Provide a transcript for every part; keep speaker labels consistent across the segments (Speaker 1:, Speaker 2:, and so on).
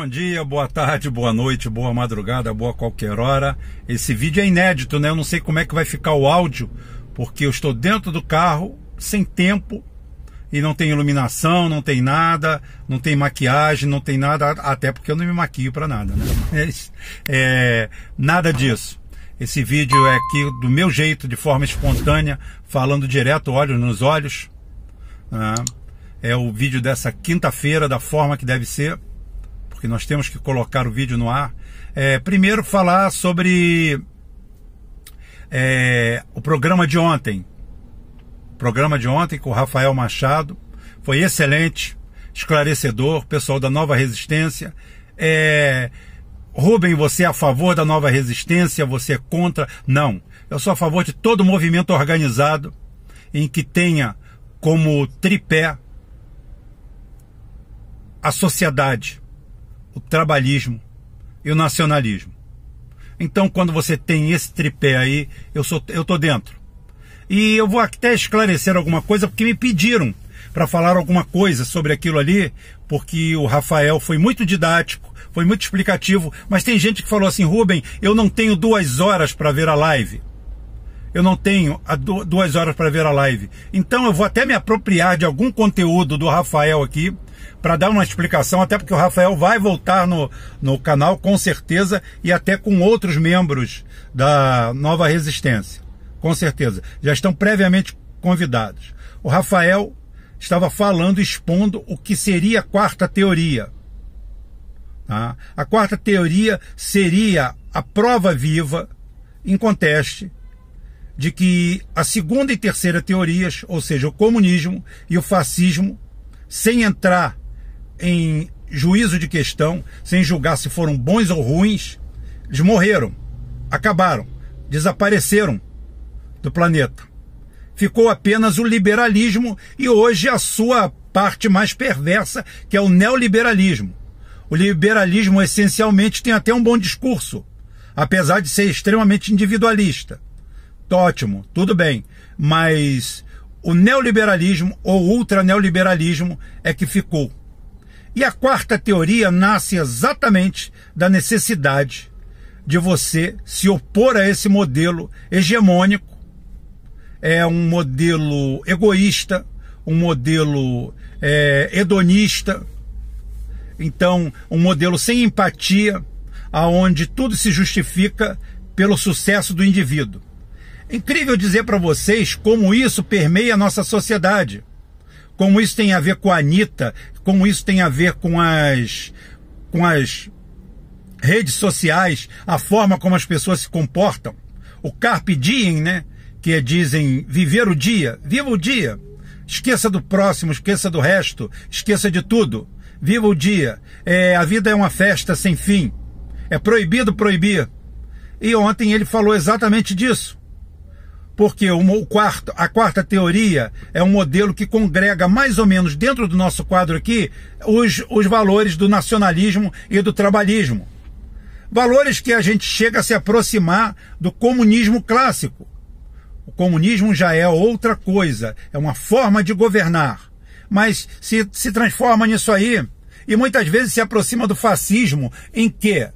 Speaker 1: Bom dia, boa tarde, boa noite, boa madrugada, boa qualquer hora. Esse vídeo é inédito, né? Eu não sei como é que vai ficar o áudio, porque eu estou dentro do carro, sem tempo, e não tem iluminação, não tem nada, não tem maquiagem, não tem nada, até porque eu não me maquio para nada, né? Mas, é, nada disso. Esse vídeo é aqui do meu jeito, de forma espontânea, falando direto, olhos nos olhos. Né? É o vídeo dessa quinta-feira, da forma que deve ser porque nós temos que colocar o vídeo no ar. É, primeiro, falar sobre é, o programa de ontem. O programa de ontem com o Rafael Machado foi excelente, esclarecedor, pessoal da Nova Resistência. É, Rubem, você é a favor da Nova Resistência? Você é contra? Não. Eu sou a favor de todo movimento organizado em que tenha como tripé a sociedade, o trabalhismo e o nacionalismo. Então, quando você tem esse tripé aí, eu sou eu tô dentro. E eu vou até esclarecer alguma coisa porque me pediram para falar alguma coisa sobre aquilo ali, porque o Rafael foi muito didático, foi muito explicativo, mas tem gente que falou assim, Rubem, eu não tenho duas horas para ver a live. Eu não tenho duas horas para ver a live. Então eu vou até me apropriar de algum conteúdo do Rafael aqui para dar uma explicação, até porque o Rafael vai voltar no, no canal com certeza e até com outros membros da Nova Resistência. Com certeza. Já estão previamente convidados. O Rafael estava falando, expondo o que seria a quarta teoria. Tá? A quarta teoria seria a prova viva, em conteste, de que a segunda e terceira teorias, ou seja, o comunismo e o fascismo, sem entrar em juízo de questão, sem julgar se foram bons ou ruins, eles morreram, acabaram, desapareceram do planeta. Ficou apenas o liberalismo e hoje a sua parte mais perversa, que é o neoliberalismo. O liberalismo essencialmente tem até um bom discurso, apesar de ser extremamente individualista. Ótimo, tudo bem, mas o neoliberalismo ou ultraneoliberalismo é que ficou. E a quarta teoria nasce exatamente da necessidade de você se opor a esse modelo hegemônico. É um modelo egoísta, um modelo é, hedonista, então um modelo sem empatia, aonde tudo se justifica pelo sucesso do indivíduo. Incrível dizer para vocês como isso permeia a nossa sociedade como isso tem a ver com a Anitta, como isso tem a ver com as, com as redes sociais, a forma como as pessoas se comportam. O carpe diem, né? Que dizem viver o dia, viva o dia. Esqueça do próximo, esqueça do resto, esqueça de tudo. Viva o dia. É, a vida é uma festa sem fim. É proibido proibir. E ontem ele falou exatamente disso porque o quarto, a quarta teoria é um modelo que congrega mais ou menos dentro do nosso quadro aqui os, os valores do nacionalismo e do trabalhismo. Valores que a gente chega a se aproximar do comunismo clássico. O comunismo já é outra coisa, é uma forma de governar, mas se, se transforma nisso aí e muitas vezes se aproxima do fascismo em que?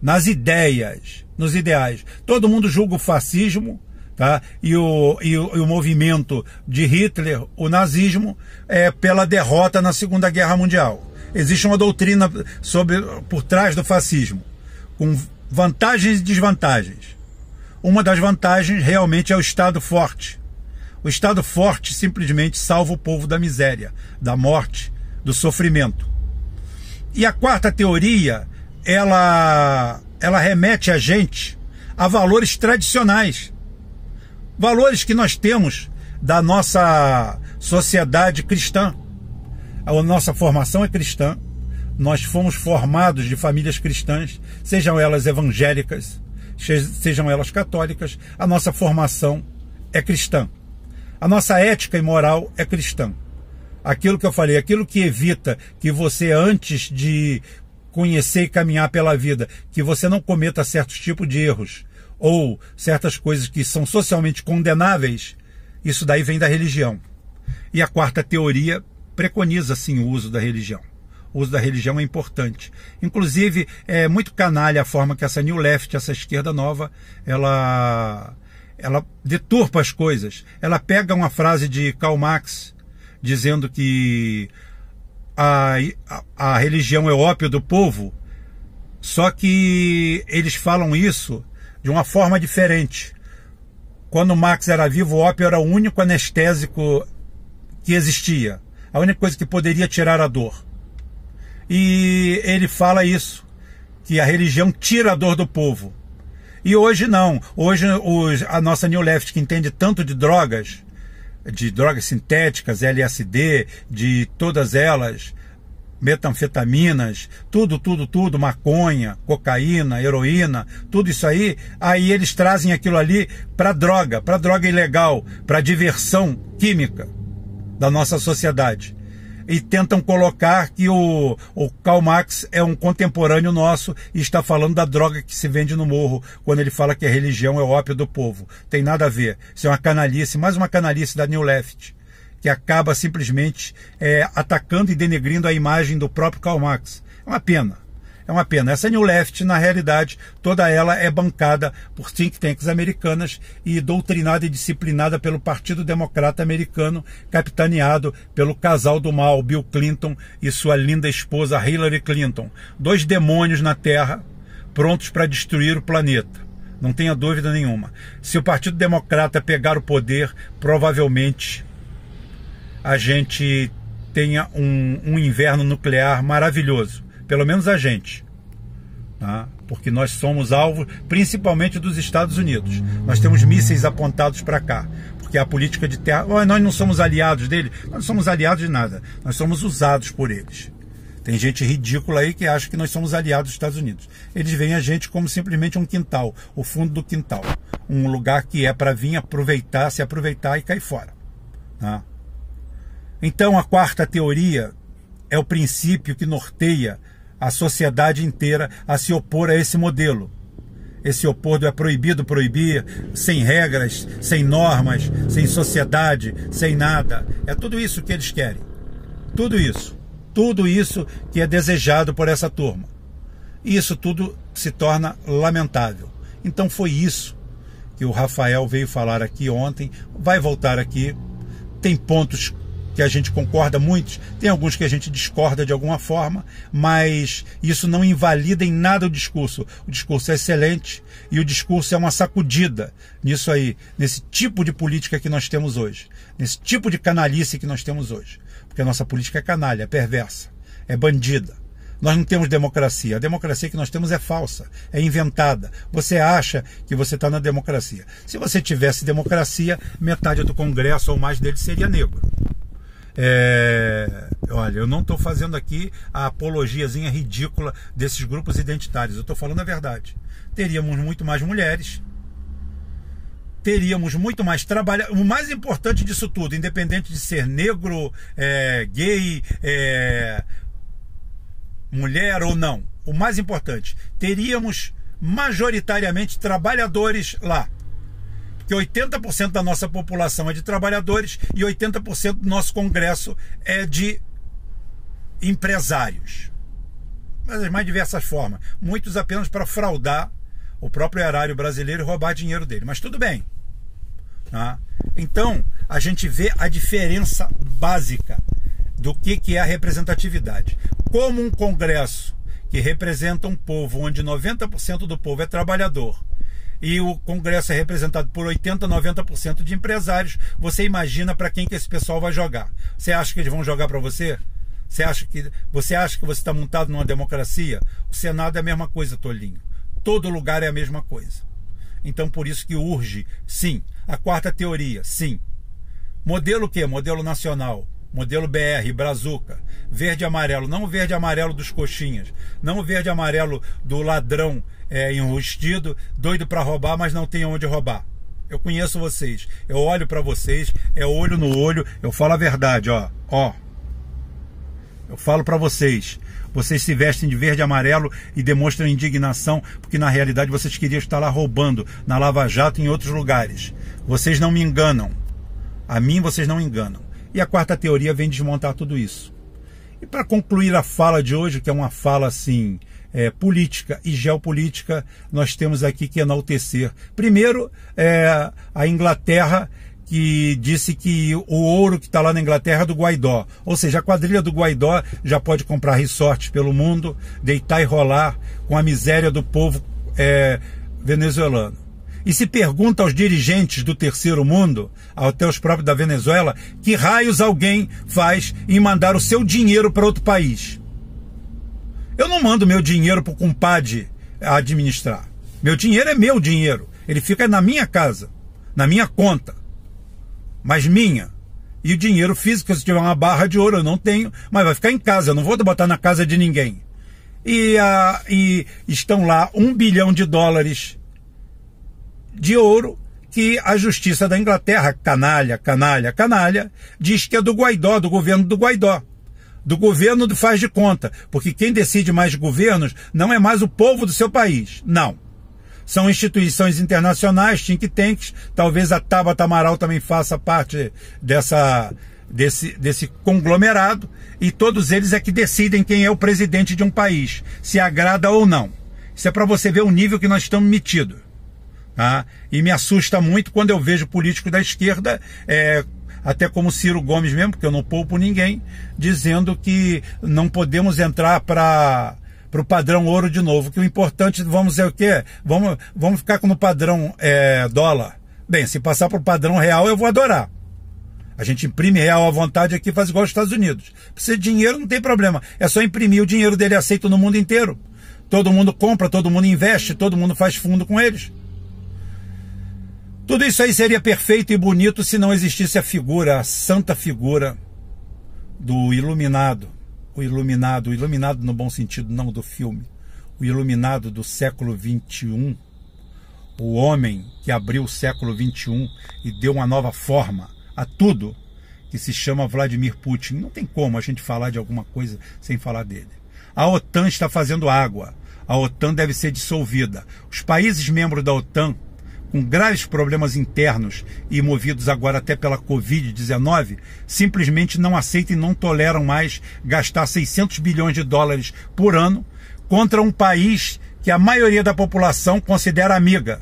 Speaker 1: Nas ideias, nos ideais. Todo mundo julga o fascismo tá? e, o, e, o, e o movimento de Hitler, o nazismo, é pela derrota na Segunda Guerra Mundial. Existe uma doutrina sobre, por trás do fascismo, com vantagens e desvantagens. Uma das vantagens realmente é o Estado forte. O Estado forte simplesmente salva o povo da miséria, da morte, do sofrimento. E a quarta teoria, ela, ela remete a gente a valores tradicionais valores que nós temos da nossa sociedade cristã. A nossa formação é cristã. Nós fomos formados de famílias cristãs, sejam elas evangélicas, sejam elas católicas. A nossa formação é cristã. A nossa ética e moral é cristã. Aquilo que eu falei, aquilo que evita que você, antes de conhecer e caminhar pela vida, que você não cometa certos tipos de erros, ou certas coisas que são socialmente condenáveis, isso daí vem da religião. E a quarta teoria preconiza sim o uso da religião. o uso da religião é importante. Inclusive, é muito canalha a forma que essa New Left, essa esquerda nova, ela, ela deturpa as coisas. Ela pega uma frase de Karl Marx dizendo que a, a, a religião é ópio do povo, só que eles falam isso de uma forma diferente. Quando Marx era vivo, o ópio era o único anestésico que existia, a única coisa que poderia tirar a dor. E ele fala isso, que a religião tira a dor do povo. E hoje não. Hoje os, a nossa New Left, que entende tanto de drogas, de drogas sintéticas, LSD, de todas elas, metanfetaminas, tudo, tudo, tudo, maconha, cocaína, heroína, tudo isso aí, aí eles trazem aquilo ali para droga, para droga ilegal, para diversão química da nossa sociedade. E tentam colocar que o, o Karl Marx é um contemporâneo nosso e está falando da droga que se vende no morro, quando ele fala que a religião é o ópio do povo. Tem nada a ver. Isso é uma canalice, mais uma canalice da New Left que acaba simplesmente é, atacando e denegrindo a imagem do próprio Karl Marx. É uma pena. É uma pena. Essa New Left, na realidade, toda ela é bancada por think tanks americanas e doutrinada e disciplinada pelo Partido Democrata Americano, capitaneado pelo casal do mal, Bill Clinton e sua linda esposa Hillary Clinton. Dois demônios na Terra, prontos para destruir o planeta. Não tenha dúvida nenhuma. Se o Partido Democrata pegar o poder, provavelmente a gente tenha um, um inverno nuclear maravilhoso. Pelo menos a gente. Tá? Porque nós somos alvo principalmente dos Estados Unidos. Nós temos mísseis apontados para cá. Porque a política de terra. Nós não somos aliados dele. Nós não somos aliados de nada. Nós somos usados por eles. Tem gente ridícula aí que acha que nós somos aliados dos Estados Unidos. Eles veem a gente como simplesmente um quintal, o fundo do quintal. Um lugar que é para vir aproveitar, se aproveitar e cair fora. Tá? Então, a quarta teoria é o princípio que norteia a sociedade inteira a se opor a esse modelo. Esse opor do é proibido proibir, sem regras, sem normas, sem sociedade, sem nada. É tudo isso que eles querem. Tudo isso. Tudo isso que é desejado por essa turma. E isso tudo se torna lamentável. Então foi isso que o Rafael veio falar aqui ontem, vai voltar aqui. Tem pontos que a gente concorda muito, tem alguns que a gente discorda de alguma forma, mas isso não invalida em nada o discurso. O discurso é excelente e o discurso é uma sacudida nisso aí, nesse tipo de política que nós temos hoje, nesse tipo de canalice que nós temos hoje. Porque a nossa política é canalha, é perversa, é bandida. Nós não temos democracia. A democracia que nós temos é falsa, é inventada. Você acha que você está na democracia. Se você tivesse democracia, metade do Congresso ou mais dele seria negro. É, olha, eu não estou fazendo aqui a apologiazinha ridícula desses grupos identitários, eu estou falando a verdade. Teríamos muito mais mulheres, teríamos muito mais trabalho. O mais importante disso tudo, independente de ser negro, é, gay, é, mulher ou não, o mais importante, teríamos majoritariamente trabalhadores lá que 80% da nossa população é de trabalhadores e 80% do nosso Congresso é de empresários. Mas de mais diversas formas. Muitos apenas para fraudar o próprio erário brasileiro e roubar dinheiro dele. Mas tudo bem. Tá? Então, a gente vê a diferença básica do que, que é a representatividade. Como um Congresso que representa um povo onde 90% do povo é trabalhador e o Congresso é representado por 80, 90% de empresários, você imagina para quem que esse pessoal vai jogar? Você acha que eles vão jogar para você? Você acha que você acha que você está montado numa democracia? O Senado é a mesma coisa, Tolinho. Todo lugar é a mesma coisa. Então por isso que urge, sim. A quarta teoria, sim. Modelo o quê? Modelo nacional. Modelo BR, Brazuca. Verde e amarelo. Não verde e amarelo dos coxinhas. Não verde e amarelo do ladrão é, enrustido, doido para roubar, mas não tem onde roubar. Eu conheço vocês. Eu olho para vocês, é olho no olho, eu falo a verdade, ó. Ó. Eu falo para vocês. Vocês se vestem de verde e amarelo e demonstram indignação porque na realidade vocês queriam estar lá roubando na Lava Jato e em outros lugares. Vocês não me enganam. A mim vocês não enganam. E a quarta teoria vem desmontar tudo isso. E para concluir a fala de hoje, que é uma fala assim é, política e geopolítica, nós temos aqui que enaltecer. Primeiro, é, a Inglaterra que disse que o ouro que está lá na Inglaterra é do Guaidó. Ou seja, a quadrilha do Guaidó já pode comprar resorts pelo mundo, deitar e rolar com a miséria do povo é, venezuelano. E se pergunta aos dirigentes do terceiro mundo, até os próprios da Venezuela, que raios alguém faz em mandar o seu dinheiro para outro país. Eu não mando meu dinheiro para o compadre administrar. Meu dinheiro é meu dinheiro. Ele fica na minha casa, na minha conta mas minha. E o dinheiro físico, se tiver uma barra de ouro, eu não tenho, mas vai ficar em casa, eu não vou botar na casa de ninguém. E, uh, e estão lá um bilhão de dólares de ouro que a justiça da Inglaterra, canalha, canalha, canalha, diz que é do Guaidó, do governo do Guaidó. Do governo do faz de conta. Porque quem decide mais governos não é mais o povo do seu país. Não são instituições internacionais, think tanks, talvez a Tabata Amaral também faça parte dessa, desse, desse conglomerado, e todos eles é que decidem quem é o presidente de um país, se agrada ou não. Isso é para você ver o nível que nós estamos metidos. Tá? E me assusta muito quando eu vejo políticos da esquerda, é, até como Ciro Gomes mesmo, porque eu não poupo ninguém, dizendo que não podemos entrar para para o padrão ouro de novo. Que o importante, vamos dizer o quê? Vamos, vamos ficar no padrão é, dólar. Bem, se passar para o padrão real, eu vou adorar. A gente imprime real à vontade aqui faz igual aos Estados Unidos. Precisa de dinheiro, não tem problema. É só imprimir o dinheiro dele aceito no mundo inteiro. Todo mundo compra, todo mundo investe, todo mundo faz fundo com eles. Tudo isso aí seria perfeito e bonito se não existisse a figura, a santa figura do iluminado, o iluminado, o iluminado no bom sentido, não do filme, o iluminado do século 21, o homem que abriu o século 21 e deu uma nova forma a tudo, que se chama Vladimir Putin. Não tem como a gente falar de alguma coisa sem falar dele. A OTAN está fazendo água. A OTAN deve ser dissolvida. Os países membros da OTAN com graves problemas internos e movidos agora até pela Covid-19, simplesmente não aceitam e não toleram mais gastar 600 bilhões de dólares por ano contra um país que a maioria da população considera amiga.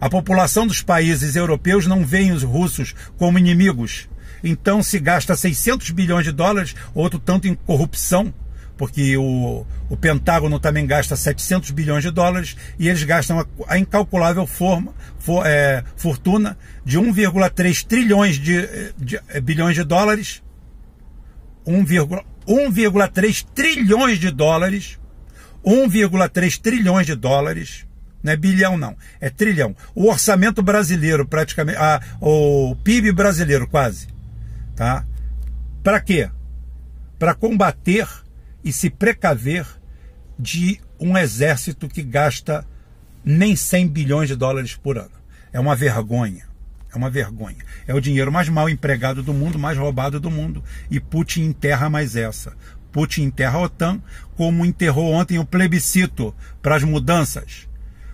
Speaker 1: A população dos países europeus não vê os russos como inimigos. Então se gasta 600 bilhões de dólares, outro tanto em corrupção, porque o, o Pentágono também gasta 700 bilhões de dólares e eles gastam a, a incalculável forma, for, é, fortuna de 1,3 trilhões de, de, é, bilhões de dólares, 1,3 trilhões de dólares, 1,3 trilhões de dólares, não é bilhão não, é trilhão. O orçamento brasileiro praticamente, ah, o PIB brasileiro quase, tá? Para quê? Para combater e se precaver de um exército que gasta nem 100 bilhões de dólares por ano. É uma vergonha. É uma vergonha. É o dinheiro mais mal empregado do mundo, mais roubado do mundo. E Putin enterra mais essa. Putin enterra a OTAN, como enterrou ontem o plebiscito para as mudanças.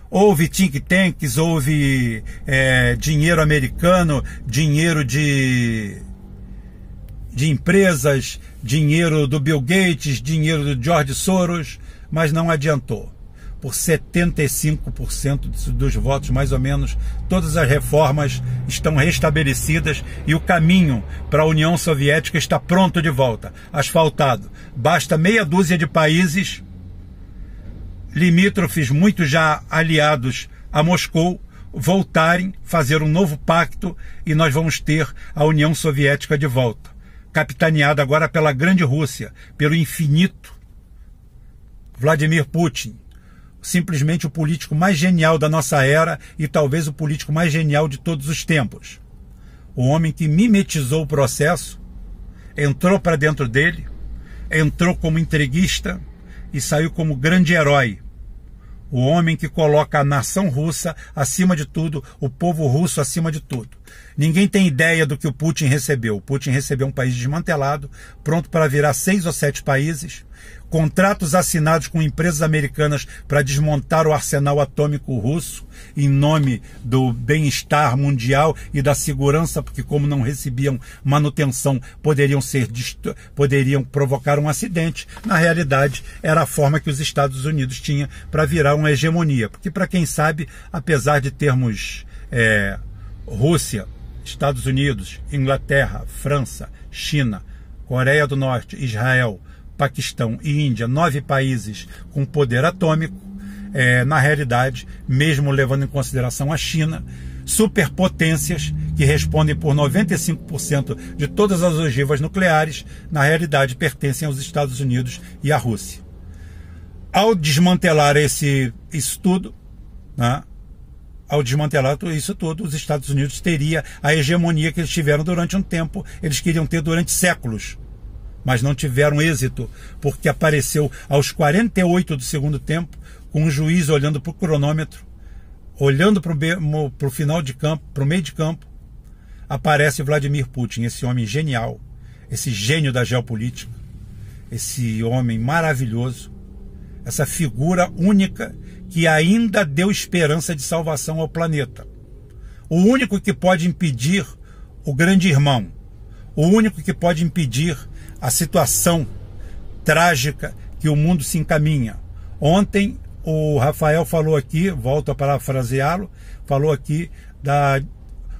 Speaker 1: Houve think tanks, houve é, dinheiro americano, dinheiro de de empresas, dinheiro do Bill Gates, dinheiro do George Soros, mas não adiantou. Por 75% dos votos, mais ou menos, todas as reformas estão restabelecidas e o caminho para a União Soviética está pronto de volta, asfaltado. Basta meia dúzia de países limítrofes, muito já aliados a Moscou, voltarem, fazer um novo pacto e nós vamos ter a União Soviética de volta capitaneada agora pela grande Rússia, pelo infinito Vladimir Putin, simplesmente o político mais genial da nossa era e talvez o político mais genial de todos os tempos. O homem que mimetizou o processo, entrou para dentro dele, entrou como entreguista e saiu como grande herói o homem que coloca a nação russa acima de tudo, o povo russo acima de tudo. Ninguém tem ideia do que o Putin recebeu. O Putin recebeu um país desmantelado, pronto para virar seis ou sete países, contratos assinados com empresas americanas para desmontar o arsenal atômico russo em nome do bem-estar mundial e da segurança, porque como não recebiam manutenção, poderiam ser poderiam provocar um acidente. Na realidade, era a forma que os Estados Unidos tinham para virar uma hegemonia, porque para quem sabe, apesar de termos é, Rússia, Estados Unidos, Inglaterra, França, China, Coreia do Norte, Israel, Paquistão e Índia, nove países com poder atômico, é, na realidade, mesmo levando em consideração a China, superpotências que respondem por 95% de todas as ogivas nucleares, na realidade pertencem aos Estados Unidos e à Rússia. Ao desmantelar esse estudo, né, ao desmantelar isso tudo, os Estados Unidos teria a hegemonia que eles tiveram durante um tempo, eles queriam ter durante séculos, mas não tiveram êxito, porque apareceu aos 48 do segundo tempo, com um juiz olhando para o cronômetro, olhando para o final de campo, para o meio de campo, aparece Vladimir Putin, esse homem genial, esse gênio da geopolítica, esse homem maravilhoso, essa figura única que ainda deu esperança de salvação ao planeta. O único que pode impedir o grande irmão, o único que pode impedir a situação trágica que o mundo se encaminha. Ontem o Rafael falou aqui, volto a parafraseá-lo, falou aqui da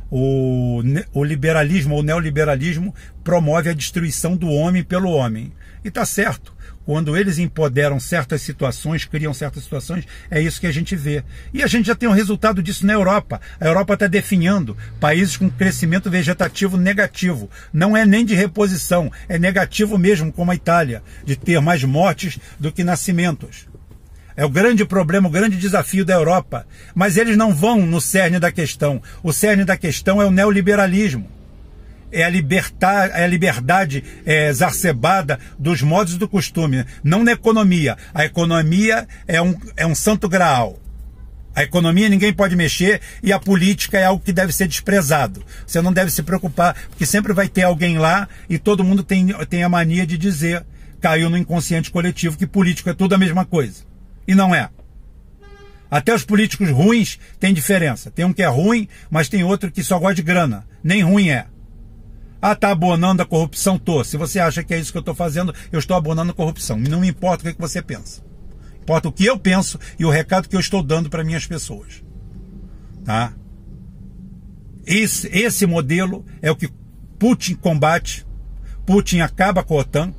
Speaker 1: o, o liberalismo ou neoliberalismo promove a destruição do homem pelo homem. E está certo quando eles empoderam certas situações, criam certas situações, é isso que a gente vê. E a gente já tem um resultado disso na Europa. A Europa está definhando países com crescimento vegetativo negativo. Não é nem de reposição, é negativo mesmo, como a Itália, de ter mais mortes do que nascimentos. É o grande problema, o grande desafio da Europa. Mas eles não vão no cerne da questão. O cerne da questão é o neoliberalismo é a, libertar, é a liberdade é, exacerbada dos modos do costume, não na economia. A economia é um, é um santo graal. A economia ninguém pode mexer e a política é algo que deve ser desprezado. Você não deve se preocupar, porque sempre vai ter alguém lá e todo mundo tem, tem a mania de dizer, caiu no inconsciente coletivo, que político é tudo a mesma coisa. E não é. Até os políticos ruins têm diferença. Tem um que é ruim, mas tem outro que só gosta de grana. Nem ruim é. Ah, tá abonando a corrupção? Tô. Se você acha que é isso que eu estou fazendo, eu estou abonando a corrupção. Não me importa o que você pensa. Importa o que eu penso e o recado que eu estou dando para minhas pessoas. Tá? Esse, esse modelo é o que Putin combate. Putin acaba com a OTAN.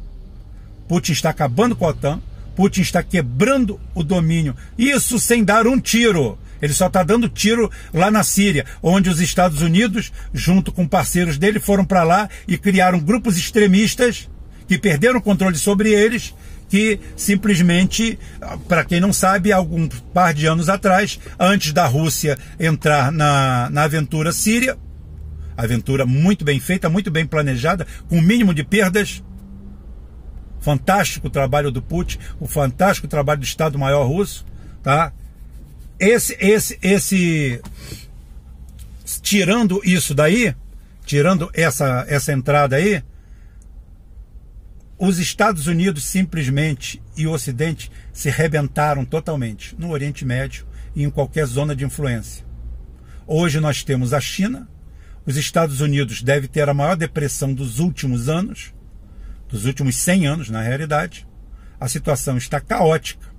Speaker 1: Putin está acabando com a OTAN. Putin está quebrando o domínio. Isso sem dar um tiro. Ele só está dando tiro lá na Síria, onde os Estados Unidos, junto com parceiros dele, foram para lá e criaram grupos extremistas que perderam o controle sobre eles, que simplesmente, para quem não sabe, algum par de anos atrás, antes da Rússia entrar na, na aventura síria, aventura muito bem feita, muito bem planejada, com o mínimo de perdas, fantástico trabalho do Putin, o fantástico trabalho do Estado-Maior russo, tá? Esse, esse, esse, tirando isso daí, tirando essa, essa entrada aí, os Estados Unidos simplesmente e o Ocidente se rebentaram totalmente no Oriente Médio e em qualquer zona de influência. Hoje nós temos a China, os Estados Unidos deve ter a maior depressão dos últimos anos, dos últimos 100 anos na realidade. A situação está caótica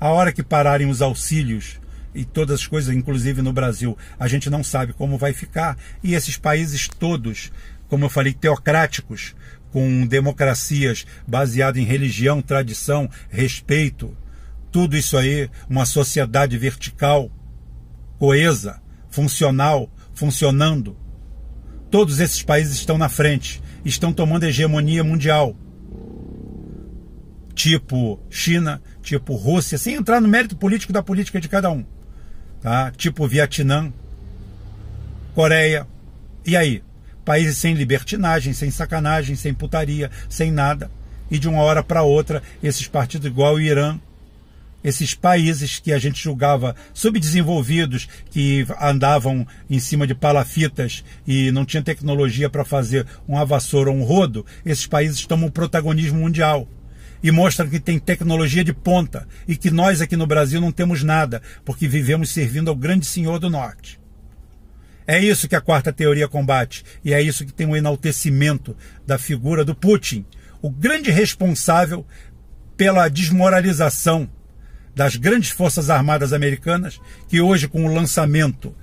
Speaker 1: a hora que pararem os auxílios e todas as coisas, inclusive no Brasil, a gente não sabe como vai ficar. E esses países todos, como eu falei, teocráticos, com democracias baseadas em religião, tradição, respeito, tudo isso aí, uma sociedade vertical, coesa, funcional, funcionando. Todos esses países estão na frente, estão tomando hegemonia mundial tipo China, tipo Rússia, sem entrar no mérito político da política de cada um. Tá? Tipo Vietnã, Coreia. E aí? Países sem libertinagem, sem sacanagem, sem putaria, sem nada. E de uma hora para outra, esses partidos igual o Irã, esses países que a gente julgava subdesenvolvidos, que andavam em cima de palafitas e não tinham tecnologia para fazer uma vassoura ou um rodo, esses países tomam protagonismo mundial e mostra que tem tecnologia de ponta e que nós aqui no Brasil não temos nada, porque vivemos servindo ao grande senhor do norte. É isso que a quarta teoria combate e é isso que tem o enaltecimento da figura do Putin, o grande responsável pela desmoralização das grandes forças armadas americanas, que hoje com o lançamento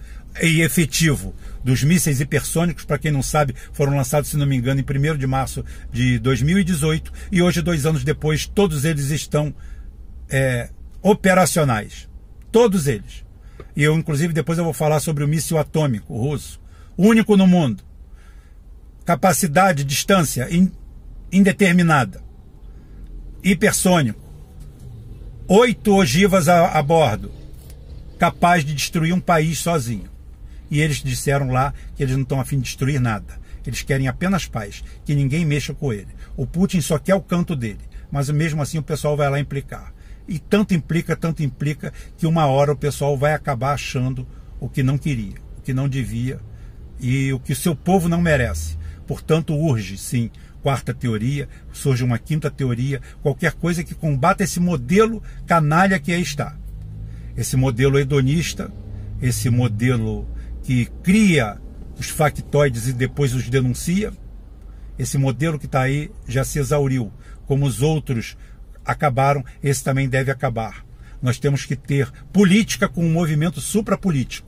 Speaker 1: e efetivo dos mísseis hipersônicos, para quem não sabe, foram lançados, se não me engano, em 1 de março de 2018 e hoje, dois anos depois, todos eles estão é, operacionais. Todos eles. E eu, inclusive, depois eu vou falar sobre o míssil atômico russo, único no mundo. Capacidade, distância indeterminada. Hipersônico. Oito ogivas a, a bordo. Capaz de destruir um país sozinho. E eles disseram lá que eles não estão afim de destruir nada. Eles querem apenas paz, que ninguém mexa com ele. O Putin só quer o canto dele, mas mesmo assim o pessoal vai lá implicar. E tanto implica, tanto implica, que uma hora o pessoal vai acabar achando o que não queria, o que não devia e o que o seu povo não merece. Portanto, urge, sim, quarta teoria, surge uma quinta teoria, qualquer coisa que combata esse modelo canalha que aí está. Esse modelo hedonista, esse modelo que cria os factoides e depois os denuncia. Esse modelo que está aí já se exauriu. Como os outros acabaram, esse também deve acabar. Nós temos que ter política com um movimento suprapolítico.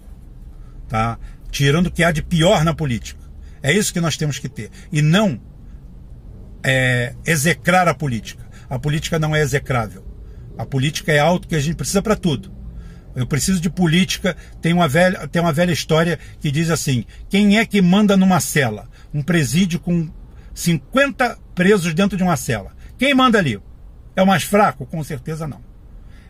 Speaker 1: Tá? Tirando o que há de pior na política. É isso que nós temos que ter. E não é, execrar a política. A política não é execrável. A política é algo que a gente precisa para tudo. Eu preciso de política. Tem uma, velha, tem uma velha história que diz assim: quem é que manda numa cela? Um presídio com 50 presos dentro de uma cela. Quem manda ali? É o mais fraco? Com certeza não.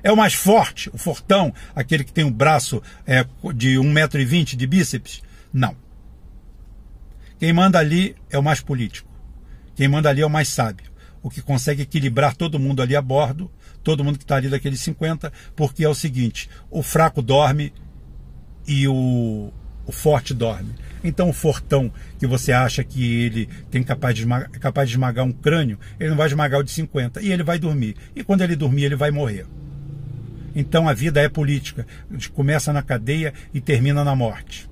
Speaker 1: É o mais forte, o fortão, aquele que tem o um braço é, de 1,20m de bíceps? Não. Quem manda ali é o mais político. Quem manda ali é o mais sábio. O que consegue equilibrar todo mundo ali a bordo todo mundo que está ali daqueles 50, porque é o seguinte: o fraco dorme e o, o forte dorme. Então o fortão que você acha que ele tem capaz de, esmagar, capaz de esmagar um crânio, ele não vai esmagar o de 50 e ele vai dormir. E quando ele dormir, ele vai morrer. Então a vida é política, começa na cadeia e termina na morte.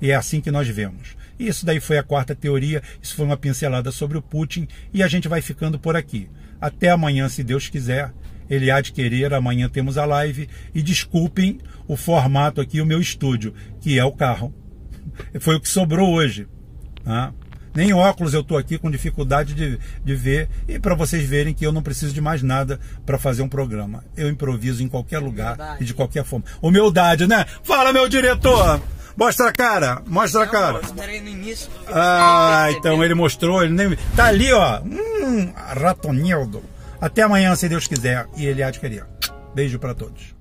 Speaker 1: E é assim que nós vemos. Isso daí foi a quarta teoria, isso foi uma pincelada sobre o Putin e a gente vai ficando por aqui. Até amanhã, se Deus quiser ele há de querer. Amanhã temos a live. E desculpem o formato aqui, o meu estúdio, que é o carro. Foi o que sobrou hoje. Tá? Nem óculos eu estou aqui com dificuldade de, de ver. E para vocês verem que eu não preciso de mais nada para fazer um programa. Eu improviso em qualquer lugar Humildade. e de qualquer forma. Humildade, né? Fala, meu diretor! Mostra a cara, mostra a cara. no início. Ah, então ele mostrou, ele nem. Tá ali, ó. Hum, Ratonildo. Até amanhã, se Deus quiser, e Ele há de querer. Beijo para todos.